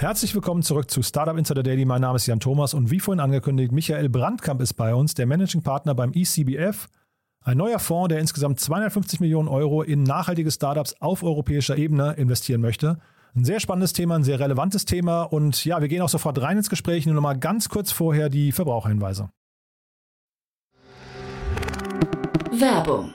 Herzlich willkommen zurück zu Startup Insider Daily. Mein Name ist Jan Thomas und wie vorhin angekündigt, Michael Brandkamp ist bei uns, der Managing Partner beim ECBF. Ein neuer Fonds, der insgesamt 250 Millionen Euro in nachhaltige Startups auf europäischer Ebene investieren möchte. Ein sehr spannendes Thema, ein sehr relevantes Thema und ja, wir gehen auch sofort rein ins Gespräch. Nur noch mal ganz kurz vorher die Verbraucherhinweise. Werbung.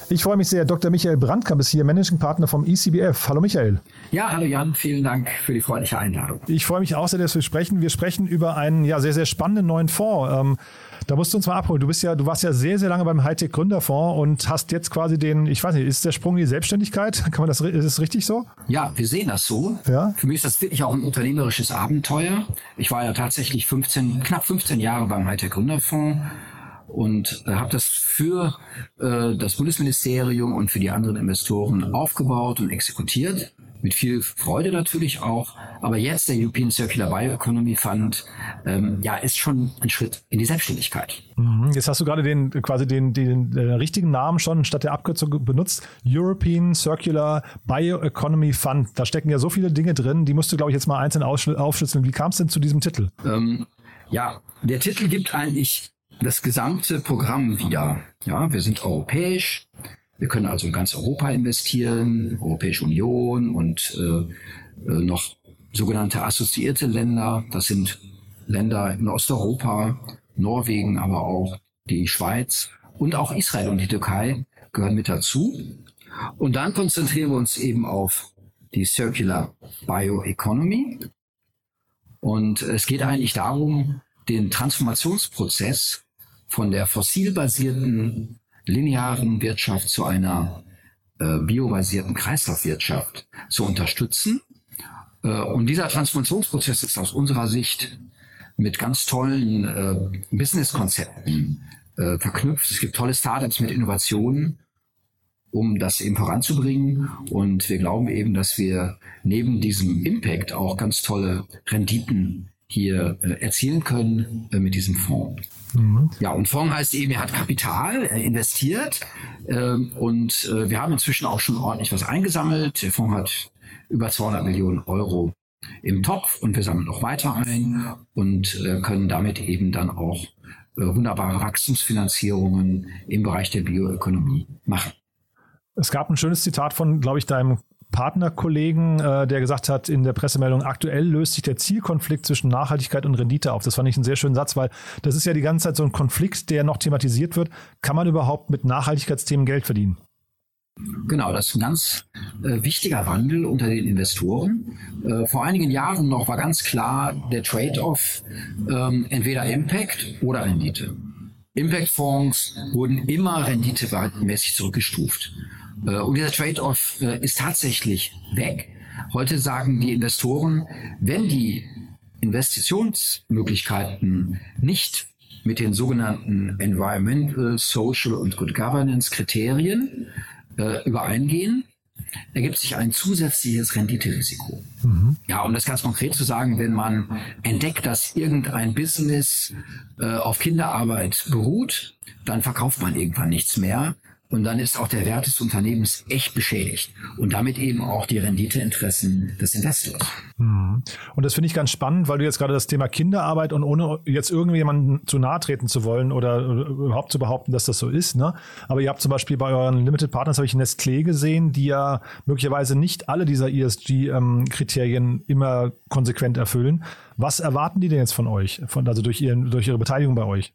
Ich freue mich sehr, Dr. Michael Brandkamp ist hier, Managing Partner vom ECBF. Hallo Michael. Ja, hallo Jan, vielen Dank für die freundliche Einladung. Ich freue mich auch sehr, dass wir sprechen. Wir sprechen über einen ja, sehr, sehr spannenden neuen Fonds. Ähm, da musst du uns mal abholen. Du bist ja, du warst ja sehr, sehr lange beim Hightech Gründerfonds und hast jetzt quasi den, ich weiß nicht, ist der Sprung in die Selbstständigkeit? Kann man das, ist das richtig so? Ja, wir sehen das so. Ja. Für mich ist das wirklich auch ein unternehmerisches Abenteuer. Ich war ja tatsächlich 15, knapp 15 Jahre beim Hightech Gründerfonds und äh, habe das für äh, das Bundesministerium und für die anderen Investoren aufgebaut und exekutiert. Mit viel Freude natürlich auch. Aber jetzt der European Circular Bioeconomy Fund, ähm, ja, ist schon ein Schritt in die Selbstständigkeit. Mhm. Jetzt hast du gerade den quasi den, den, den richtigen Namen schon statt der Abkürzung benutzt. European Circular Bioeconomy Fund. Da stecken ja so viele Dinge drin, die musst du, glaube ich, jetzt mal einzeln aufschlüsseln. Wie kam es denn zu diesem Titel? Ähm, ja, der Titel gibt eigentlich das gesamte Programm wieder. Ja, wir sind europäisch. Wir können also in ganz Europa investieren, Europäische Union und äh, äh, noch sogenannte assoziierte Länder. Das sind Länder in Osteuropa, Norwegen, aber auch die Schweiz und auch Israel und die Türkei gehören mit dazu. Und dann konzentrieren wir uns eben auf die Circular Bioeconomy. Und es geht eigentlich darum, den Transformationsprozess von der fossilbasierten linearen Wirtschaft zu einer äh, biobasierten Kreislaufwirtschaft zu unterstützen. Äh, und dieser Transformationsprozess ist aus unserer Sicht mit ganz tollen äh, Businesskonzepten äh, verknüpft. Es gibt tolle Startups mit Innovationen, um das eben voranzubringen. Und wir glauben eben, dass wir neben diesem Impact auch ganz tolle Renditen hier äh, erzielen können äh, mit diesem Fonds. Mhm. Ja, und Fonds heißt eben, er hat Kapital er investiert ähm, und äh, wir haben inzwischen auch schon ordentlich was eingesammelt. Der Fonds hat über 200 Millionen Euro im Topf und wir sammeln noch weiter ein und äh, können damit eben dann auch äh, wunderbare Wachstumsfinanzierungen im Bereich der Bioökonomie machen. Es gab ein schönes Zitat von, glaube ich, deinem Partnerkollegen, äh, der gesagt hat in der Pressemeldung, aktuell löst sich der Zielkonflikt zwischen Nachhaltigkeit und Rendite auf. Das fand ich einen sehr schönen Satz, weil das ist ja die ganze Zeit so ein Konflikt, der noch thematisiert wird. Kann man überhaupt mit Nachhaltigkeitsthemen Geld verdienen? Genau, das ist ein ganz äh, wichtiger Wandel unter den Investoren. Äh, vor einigen Jahren noch war ganz klar der Trade-off ähm, entweder Impact oder Rendite. Impact-Fonds wurden immer renditemäßig zurückgestuft. Äh, und dieser Trade-off äh, ist tatsächlich weg. Heute sagen die Investoren, wenn die Investitionsmöglichkeiten nicht mit den sogenannten Environmental, Social und Good Governance Kriterien äh, übereingehen, ergibt sich ein zusätzliches Renditerisiko. Mhm. Ja, um das ganz konkret zu sagen, wenn man entdeckt, dass irgendein Business äh, auf Kinderarbeit beruht, dann verkauft man irgendwann nichts mehr, Und dann ist auch der Wert des Unternehmens echt beschädigt. Und damit eben auch die Renditeinteressen des Investors. Hm. Und das finde ich ganz spannend, weil du jetzt gerade das Thema Kinderarbeit und ohne jetzt irgendjemanden zu nahe treten zu wollen oder, überhaupt zu behaupten, dass das so ist. Ne? Aber ihr habt zum Beispiel bei euren Limited Partners, habe ich Nestlé gesehen, die ja möglicherweise nicht alle dieser ESG-Kriterien ähm, immer konsequent erfüllen. Was erwarten die denn jetzt von euch, von, also durch, ihren, durch ihre Beteiligung bei euch?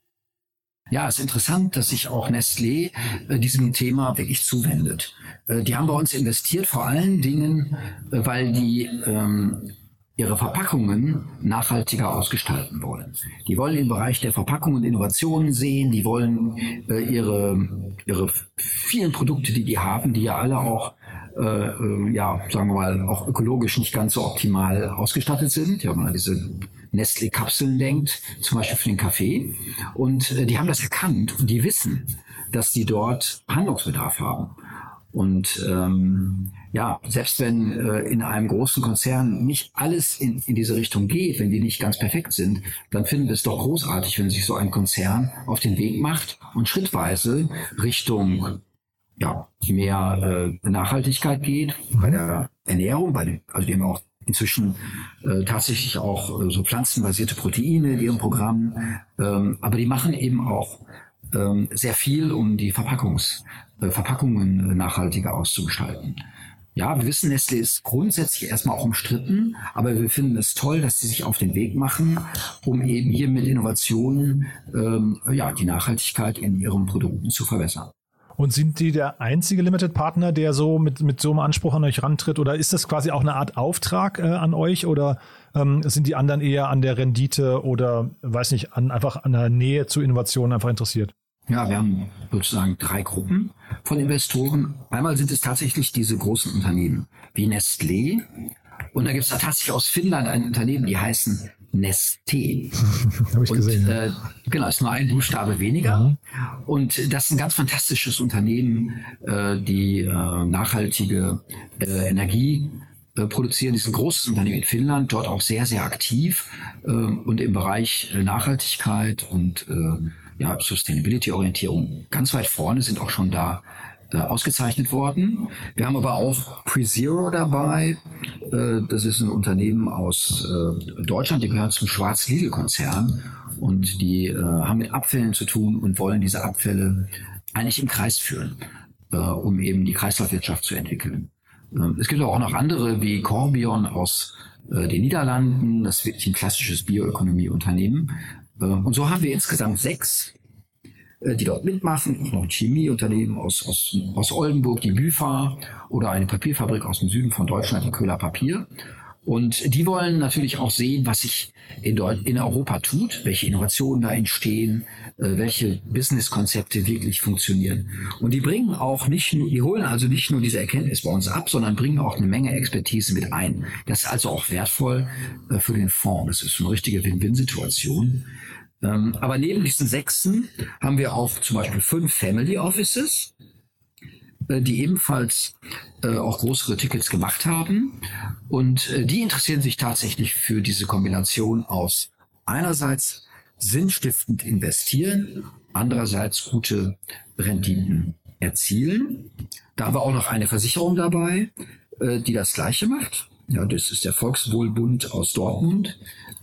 Ja, es ist interessant, dass sich auch Nestlé äh, diesem Thema wirklich zuwendet. Äh, die haben bei uns investiert, vor allen Dingen, äh, weil die ähm, ihre Verpackungen nachhaltiger ausgestalten wollen. Die wollen im Bereich der Verpackungen Innovationen sehen, die wollen äh, ihre, ihre vielen Produkte, die die haben, die ja alle auch äh, ja, sagen wir mal, auch ökologisch nicht ganz so optimal ausgestattet sind. Ja, man diese Nestle-Kapseln denkt, zum Beispiel für den Kaffee. Und äh, die haben das erkannt und die wissen, dass die dort Handlungsbedarf haben. Und ähm, ja, selbst wenn äh, in einem großen Konzern nicht alles in, in diese Richtung geht, wenn die nicht ganz perfekt sind, dann finden wir es doch großartig, wenn sich so ein Konzern auf den Weg macht und schrittweise Richtung ja, mehr äh, Nachhaltigkeit geht bei der Ernährung, bei den, also die haben auch inzwischen äh, tatsächlich auch äh, so pflanzenbasierte Proteine in ihrem Programm. Ähm, aber die machen eben auch ähm, sehr viel, um die Verpackungs, äh, Verpackungen nachhaltiger auszugestalten. Ja, wir wissen, Nestle ist grundsätzlich erstmal auch umstritten, aber wir finden es toll, dass sie sich auf den Weg machen, um eben hier mit Innovationen ähm, ja, die Nachhaltigkeit in ihren Produkten zu verbessern. Und sind die der einzige Limited Partner, der so mit, mit so einem Anspruch an euch rantritt? Oder ist das quasi auch eine Art Auftrag äh, an euch? Oder ähm, sind die anderen eher an der Rendite oder, weiß nicht, an, einfach an der Nähe zu Innovationen einfach interessiert? Ja, wir haben sozusagen drei Gruppen von Investoren. Einmal sind es tatsächlich diese großen Unternehmen wie Nestlé. Und da gibt es tatsächlich aus Finnland ein Unternehmen, die heißen Nesté. Habe ich und, gesehen. Äh, genau, ist nur ein Buchstabe weniger. Mhm. Und das ist ein ganz fantastisches Unternehmen, äh, die äh, nachhaltige äh, Energie äh, produzieren. Die ist ein großes Unternehmen in Finnland, dort auch sehr, sehr aktiv äh, und im Bereich Nachhaltigkeit und ja, Sustainability-Orientierung ganz weit vorne, sind auch schon da äh, ausgezeichnet worden. Wir haben aber auch PreZero dabei. Äh, das ist ein Unternehmen aus äh, Deutschland, die gehört zum Schwarz-Lidl-Konzern und die äh, haben mit Abfällen zu tun und wollen diese Abfälle eigentlich im Kreis führen, äh, um eben die Kreislaufwirtschaft zu entwickeln. Ähm, es gibt auch noch andere wie Corbion aus äh, den Niederlanden. Das ist wirklich ein klassisches Bioökonomieunternehmen. Und so haben wir insgesamt sechs die dort mitmachen. Noch ein Chemieunternehmen aus, aus, aus Oldenburg, die Büfa oder eine Papierfabrik aus dem Süden von Deutschland, die Köhler Papier. Und die wollen natürlich auch sehen, was sich in, in Europa tut, welche Innovationen da entstehen, äh, welche Businesskonzepte wirklich funktionieren. Und die bringen auch nicht nur, die holen also nicht nur diese Erkenntnis bei uns ab, sondern bringen auch eine Menge Expertise mit ein. Das ist also auch wertvoll äh, für den Fonds. Das ist eine richtige Win-Win-Situation. Ähm, aber neben diesen sechsen haben wir auch zum Beispiel fünf Family Offices, äh, die ebenfalls äh, auch größere Tickets gemacht haben. Und äh, die interessieren sich tatsächlich für diese Kombination aus einerseits sinnstiftend investieren, andererseits gute Renditen erzielen. Da haben wir auch noch eine Versicherung dabei, äh, die das Gleiche macht. Ja, das ist der Volkswohlbund aus Dortmund.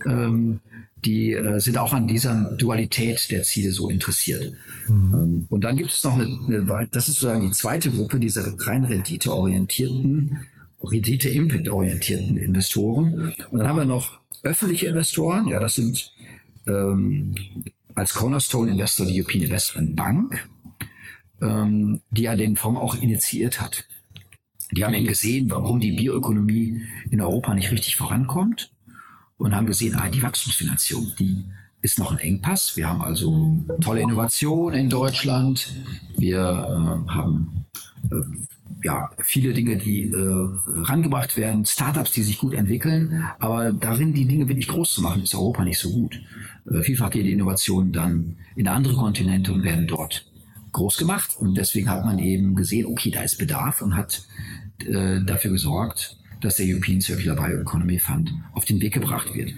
Ähm, die äh, sind auch an dieser Dualität der Ziele so interessiert. Mhm. Ähm, und dann gibt es noch eine, eine, das ist sozusagen die zweite Gruppe dieser rein renditeorientierten, rendite-impact-orientierten Investoren. Und dann haben wir noch öffentliche Investoren, ja, das sind ähm, als Cornerstone Investor die European Investment Bank, ähm, die ja den Fonds auch initiiert hat. Die haben eben gesehen, warum die Bioökonomie in Europa nicht richtig vorankommt und haben gesehen, ah, die Wachstumsfinanzierung, die ist noch ein Engpass. Wir haben also tolle Innovationen in Deutschland. Wir äh, haben äh, ja viele Dinge, die äh, rangebracht werden, Startups, die sich gut entwickeln, aber darin die Dinge wirklich groß zu machen, ist Europa nicht so gut. Äh, vielfach gehen die Innovationen dann in andere Kontinente und werden dort groß gemacht und deswegen hat man eben gesehen, okay, da ist Bedarf und hat äh, dafür gesorgt, dass der European Circular Bioeconomy Fund auf den Weg gebracht wird.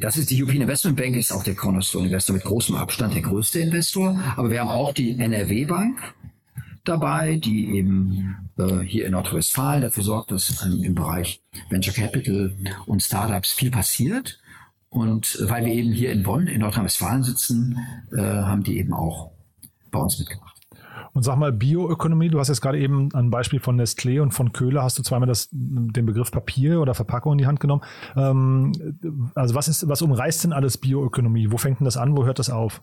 Das ist die European Investment Bank, ist auch der Cornerstone Investor mit großem Abstand der größte Investor. Aber wir haben auch die NRW Bank, dabei, die eben äh, hier in Nordrhein-Westfalen dafür sorgt, dass ähm, im Bereich Venture Capital und Startups viel passiert. Und weil wir eben hier in Bonn, in Nordrhein-Westfalen sitzen, äh, haben die eben auch bei uns mitgemacht. Und sag mal, Bioökonomie, du hast jetzt gerade eben ein Beispiel von Nestlé und von Köhler, hast du zweimal das, den Begriff Papier oder Verpackung in die Hand genommen. Ähm, also was ist, was umreißt denn alles Bioökonomie? Wo fängt denn das an? Wo hört das auf?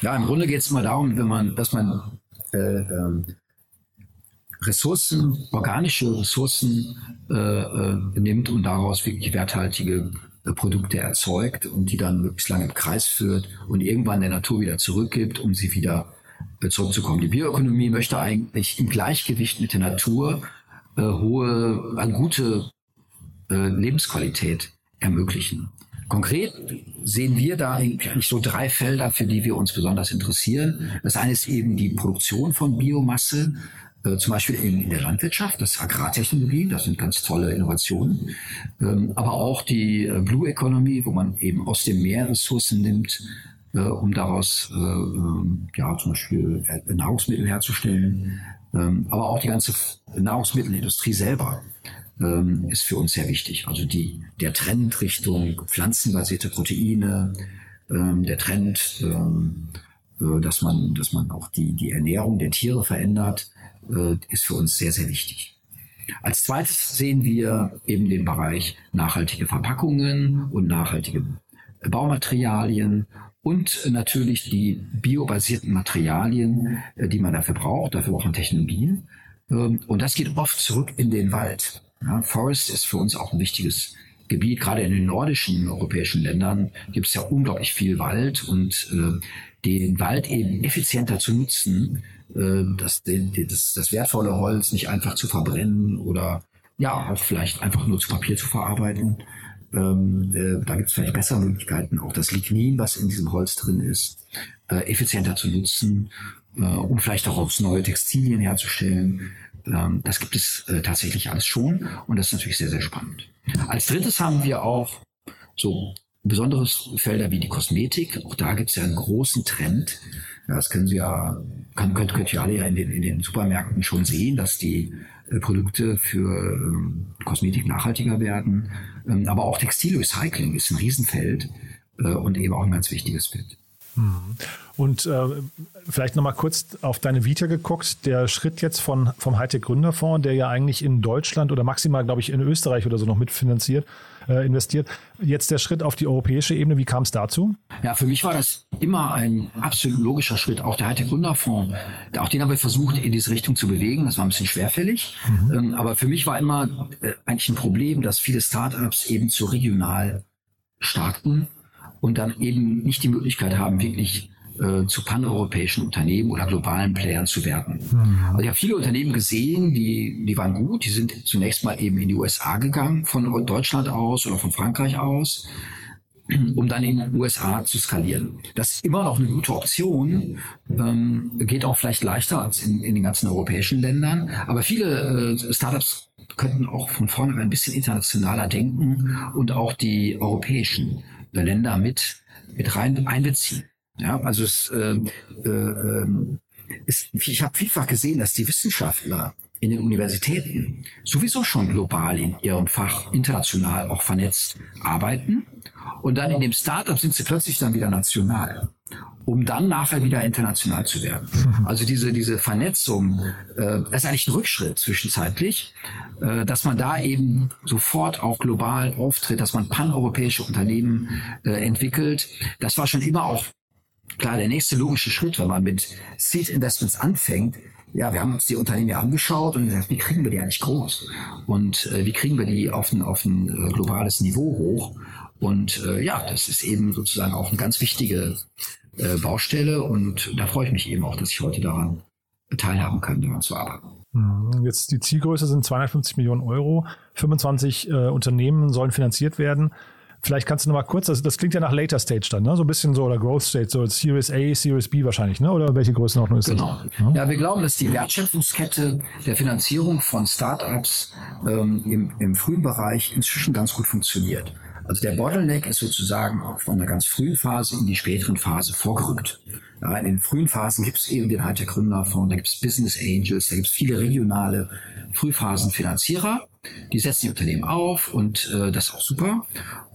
Ja, im Grunde geht es immer darum, wenn man, dass man äh, ähm, Ressourcen, organische Ressourcen äh, äh, nimmt und daraus wirklich werthaltige äh, Produkte erzeugt und die dann möglichst lange im Kreis führt und irgendwann der Natur wieder zurückgibt, um sie wieder zurückzukommen. Die Bioökonomie möchte eigentlich im Gleichgewicht mit der Natur äh, hohe, eine gute äh, Lebensqualität ermöglichen. Konkret sehen wir da eigentlich so drei Felder, für die wir uns besonders interessieren. Das eine ist eben die Produktion von Biomasse, äh, zum Beispiel in, in, der Landwirtschaft, das ist Agrartechnologie, das sind ganz tolle Innovationen, ähm, aber auch die äh, Blue Economy, wo man eben aus dem Meer Ressourcen nimmt, äh, um daraus äh, ähm, ja zum Beispiel äh, Nahrungsmittel herzustellen. Ähm, aber auch die ganze Nahrungsmittelindustrie selber ähm, ist für uns sehr wichtig. Also die, der Trend Richtung pflanzenbasierte Proteine, ähm, der Trend, ähm, äh, dass man, dass man auch die, die Ernährung der Tiere verändert, äh, ist für uns sehr, sehr wichtig. Als zweites sehen wir eben den Bereich nachhaltige Verpackungen und nachhaltige Baumaterialien und natürlich die biobasierten Materialien, äh, die man dafür braucht. Dafür braucht man Technologien. Ähm, und das geht oft zurück in den Wald. Ja, Forest ist für uns auch ein wichtiges Gebiet. Gerade in den nordischen europäischen Ländern gibt es ja unglaublich viel Wald und äh, den Wald eben effizienter zu nutzen, äh, das, das, das wertvolle Holz nicht einfach zu verbrennen oder ja auch vielleicht einfach nur zu Papier zu verarbeiten, ähm, äh, da gibt es vielleicht bessere Möglichkeiten, auch das Lignin, was in diesem Holz drin ist, äh, effizienter zu nutzen, äh, um vielleicht auch aus neue Textilien herzustellen. Ähm, das gibt es äh, tatsächlich alles schon und das ist natürlich sehr, sehr spannend. Als drittes haben wir auch so besondere Felder wie die Kosmetik. Auch da gibt es ja einen großen Trend. Das können Sie ja, könnt, könnt, könnt ihr alle ja in den, in den Supermärkten schon sehen, dass die Produkte für ähm, Kosmetik nachhaltiger werden. Ähm, aber auch Textilrecycling ist ein Riesenfeld äh, und eben auch ein ganz wichtiges Feld. Mhm. Und äh, vielleicht nochmal kurz auf deine Vita geguckt. Der Schritt jetzt von, vom Hightech Gründerfonds, der ja eigentlich in Deutschland oder maximal, glaube ich, in Österreich oder so noch mitfinanziert, äh, investiert. Jetzt der Schritt auf die europäische Ebene, wie kam es dazu? Ja, für mich war das immer ein absolut logischer Schritt. Auch der Hightech Gründerfonds, auch den haben wir versucht, in diese Richtung zu bewegen. Das war ein bisschen schwerfällig. Mhm. Ähm, aber für mich war immer äh, eigentlich ein Problem, dass viele Startups eben zu regional starten und dann eben nicht die Möglichkeit haben, wirklich äh, zu paneuropäischen Unternehmen oder globalen Playern zu werden. Mhm. Also ich habe viele Unternehmen gesehen, die, die waren gut, die sind zunächst mal eben in die USA gegangen, von Deutschland aus oder von Frankreich aus, um dann in den USA zu skalieren. Das ist immer noch eine gute Option, ähm, geht auch vielleicht leichter als in, in den ganzen europäischen Ländern, aber viele äh, Startups könnten auch von vornherein ein bisschen internationaler denken und auch die europäischen Länder mit, mit rein einbeziehen. Ja, also es, äh, äh, ähm, es, ich habe vielfach gesehen, dass die Wissenschaftler in den Universitäten sowieso schon global in ihrem Fach international auch vernetzt arbeiten und dann in dem Startup sind sie plötzlich dann wieder national, um dann nachher wieder international zu werden. Also diese diese Vernetzung, äh, das ist eigentlich ein Rückschritt zwischenzeitlich, äh, dass man da eben sofort auch global auftritt, dass man paneuropäische Unternehmen äh, entwickelt. Das war schon immer auch klar der nächste logische Schritt, wenn man mit Seed Investments anfängt. Ja, wir haben uns die Unternehmen ja angeschaut und gesagt, wie kriegen wir die eigentlich groß? Und äh, wie kriegen wir die auf ein, auf ein äh, globales Niveau hoch? Und äh, ja, das ist eben sozusagen auch eine ganz wichtige äh, Baustelle und da freue ich mich eben auch, dass ich heute daran teilhaben kann, daran zu arbeiten. Mhm. Jetzt die Zielgröße sind 250 Millionen Euro. 25 äh, Unternehmen sollen finanziert werden. Vielleicht kannst du noch mal kurz, das, das klingt ja nach Later Stage dann, ne? so ein bisschen so, oder Growth Stage, so Series A, Series B wahrscheinlich, ne? oder welche Größenordnung ist genau. das? Genau. Ja, wir glauben, dass die Wertschöpfungskette der Finanzierung von Startups ähm, im, im frühen Bereich inzwischen ganz gut funktioniert. Also der Bottleneck ist sozusagen von einer ganz frühen Phase in die späteren Phase vorgerückt. Ja, in den frühen Phasen gibt es eben den Hightech Gründerfonds, da gibt es Business Angels, da gibt es viele regionale Frühphasenfinanzierer. Die setzen die Unternehmen auf und äh, das ist auch super.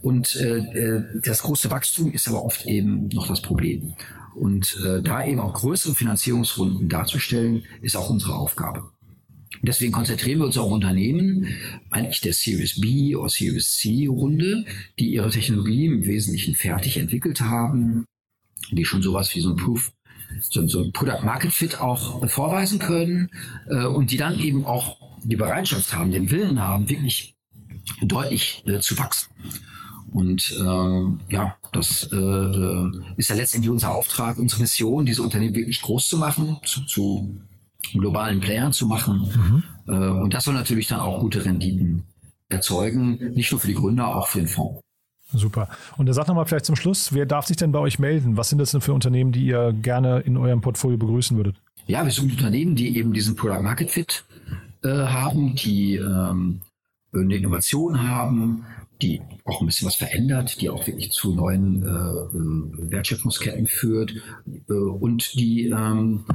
Und äh, äh, das große Wachstum ist aber oft eben noch das Problem. Und äh, da eben auch größere Finanzierungsrunden darzustellen, ist auch unsere Aufgabe. Deswegen konzentrieren wir uns auf Unternehmen, eigentlich der Series B oder Series C Runde, die ihre Technologie im Wesentlichen fertig entwickelt haben, die schon sowas wie so ein Proof, so, so ein Product Market Fit auch vorweisen können äh, und die dann eben auch die Bereitschaft haben, den Willen haben, wirklich deutlich äh, zu wachsen. Und äh, ja, das äh, ist ja letztendlich unser Auftrag, unsere Mission, diese Unternehmen wirklich groß zu machen, zu, zu globalen Playern zu machen. Mhm. Äh, und das soll natürlich dann auch gute Renditen erzeugen, nicht nur für die Gründer, auch für den Fonds. Super. Und er sagt nochmal vielleicht zum Schluss, wer darf sich denn bei euch melden? Was sind das denn für Unternehmen, die ihr gerne in eurem Portfolio begrüßen würdet? Ja, wir suchen Unternehmen, die eben diesen Product Market Fit äh, haben, die ähm, eine Innovation haben, die auch ein bisschen was verändert, die auch wirklich zu neuen äh, äh Wertschöpfungsketten führt äh, und die ähm,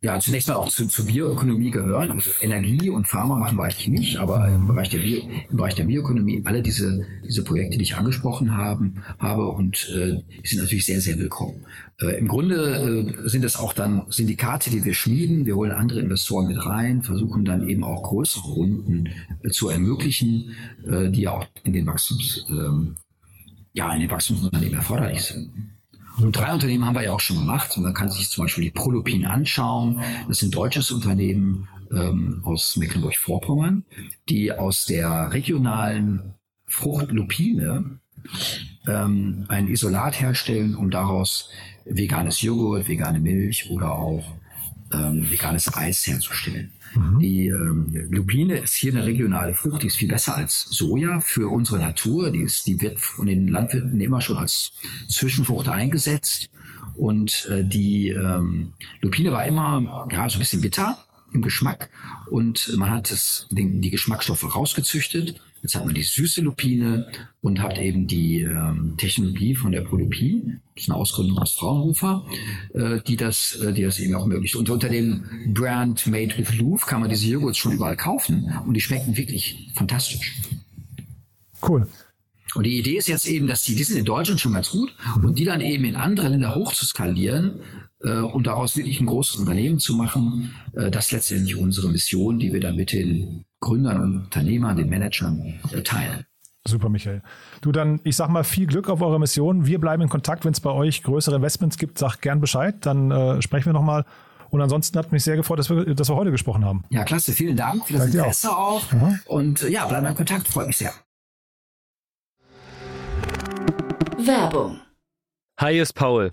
ja, zunächst mal auch zu, zur Bioökonomie gehören. Also Energie und Pharma machen wir eigentlich nicht, aber im Bereich der, Bio, im Bereich der Bioökonomie alle diese, diese Projekte, die ich angesprochen haben, habe und äh, die sind natürlich sehr, sehr willkommen. Äh, Im Grunde äh, sind es auch dann Syndikate, die wir schmieden. Wir holen andere Investoren mit rein, versuchen dann eben auch größere Runden äh, zu ermöglichen, äh, die ja auch in den Wachstums, ähm, ja, in den Wachstumsunternehmen erforderlich sind. Und drei Unternehmen haben wir ja auch schon gemacht. Man kann sich zum Beispiel die Prolupin anschauen. Das ein deutsches Unternehmen ähm, aus Mecklenburg-Vorpommern, die aus der regionalen Frucht Lupine ähm, ein Isolat herstellen, um daraus veganes Joghurt, vegane Milch oder auch ähm, veganes Eis herzustellen. Mhm. Die ähm, Lupine ist hier eine regionale Frucht, die ist viel besser als Soja für unsere Natur. Die, ist, die wird von den Landwirten immer schon als Zwischenfrucht eingesetzt. Und äh, die ähm, Lupine war immer ja, so ein bisschen bitter im Geschmack und man hat das, den, die Geschmacksstoffe rausgezüchtet Jetzt hat man die süße Lupine und hat eben die ähm, Technologie von der Prolupin, das ist eine Ausgründung aus Fraunhofer, äh, die, das, äh, die das eben auch ermöglicht. Und unter dem Brand Made with Louvre kann man diese Joghurts schon überall kaufen und die schmecken wirklich fantastisch. Cool. Und die Idee ist jetzt eben, dass die, die sind in Deutschland schon ganz gut und die dann eben in andere Länder hochzuskalieren äh, und daraus wirklich ein großes Unternehmen zu machen, äh, das ist letztendlich unsere Mission, die wir dann mit den Gründern und Unternehmern, den Managern teilen. Super, Michael. Du dann, ich sag mal, viel Glück auf eure Mission. Wir bleiben in Kontakt, wenn es bei euch größere Investments gibt, sag gern Bescheid, dann äh, sprechen wir nochmal. Und ansonsten hat mich sehr gefreut, dass wir, dass wir heute gesprochen haben. Ja, klasse. Vielen Dank für das Danke Interesse auch. auch. Und äh, ja, bleiben in Kontakt. Freut mich sehr. Werbung. Hi, ist Paul.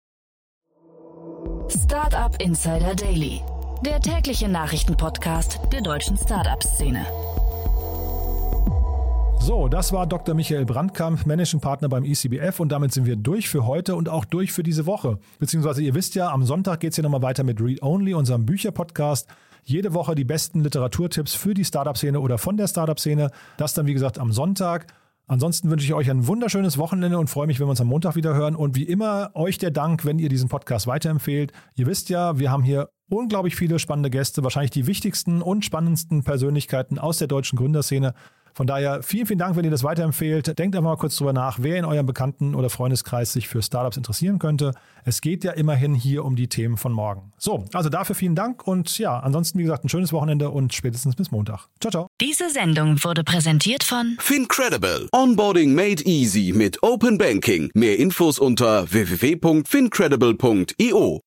Startup Insider Daily, der tägliche Nachrichtenpodcast der deutschen Startup-Szene. So, das war Dr. Michael Brandkamp, Managing Partner beim ECBF und damit sind wir durch für heute und auch durch für diese Woche. Beziehungsweise ihr wisst ja, am Sonntag geht es hier nochmal weiter mit Read Only, unserem Bücherpodcast. Jede Woche die besten Literaturtipps für die Startup-Szene oder von der Startup-Szene. Das dann, wie gesagt, am Sonntag. Ansonsten wünsche ich euch ein wunderschönes Wochenende und freue mich, wenn wir uns am Montag wieder hören. Und wie immer, euch der Dank, wenn ihr diesen Podcast weiterempfehlt. Ihr wisst ja, wir haben hier unglaublich viele spannende Gäste, wahrscheinlich die wichtigsten und spannendsten Persönlichkeiten aus der deutschen Gründerszene. Von daher vielen, vielen Dank, wenn ihr das weiterempfehlt. Denkt einfach mal kurz drüber nach, wer in eurem Bekannten- oder Freundeskreis sich für Startups interessieren könnte. Es geht ja immerhin hier um die Themen von morgen. So, also dafür vielen Dank und ja, ansonsten wie gesagt ein schönes Wochenende und spätestens bis Montag. Ciao, ciao. Diese Sendung wurde präsentiert von Fincredible. Onboarding made easy mit Open Banking. Mehr Infos unter www.fincredible.io.